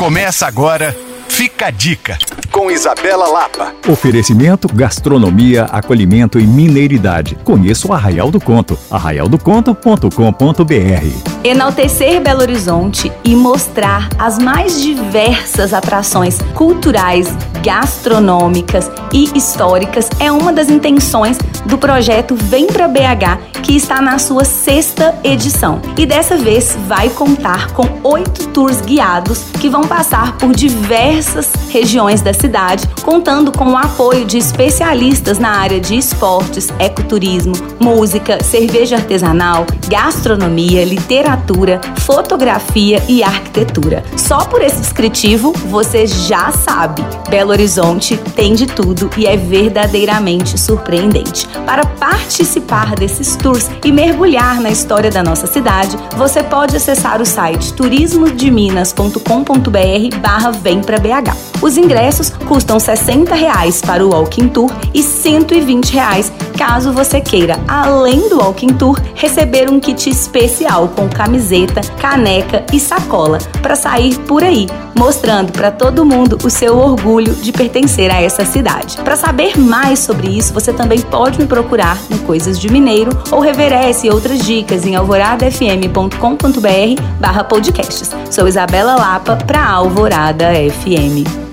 Começa agora, fica a dica com Isabela Lapa. Oferecimento, gastronomia, acolhimento e mineiridade. Conheça o Arraial do Conto, arraialdoconto.com.br. Enaltecer Belo Horizonte e mostrar as mais diversas atrações culturais, gastronômicas e históricas é uma das intenções do projeto Vem para BH, que está na sua sexta edição. E dessa vez vai contar com oito tours guiados que vão passar por diversas regiões da cidade, contando com o apoio de especialistas na área de esportes, ecoturismo, música, cerveja artesanal, gastronomia, literatura, fotografia e arquitetura. Só por esse descritivo você já sabe, Belo Horizonte tem de tudo e é verdadeiramente surpreendente. Para participar desses tours e mergulhar na história da nossa cidade, você pode acessar o site turismodeminas.com.br barra vem pra BH. Os ingressos custam 60 reais para o Walking Tour e 120 reais caso você queira, além do Walking Tour, receber um kit especial com camiseta, caneca e sacola para sair por aí, mostrando para todo mundo o seu orgulho de pertencer a essa cidade. Para saber mais sobre isso, você também pode me procurar no Coisas de Mineiro ou rever essa e outras dicas em alvoradafm.com.br barra podcasts. Sou Isabela Lapa para Alvorada FM.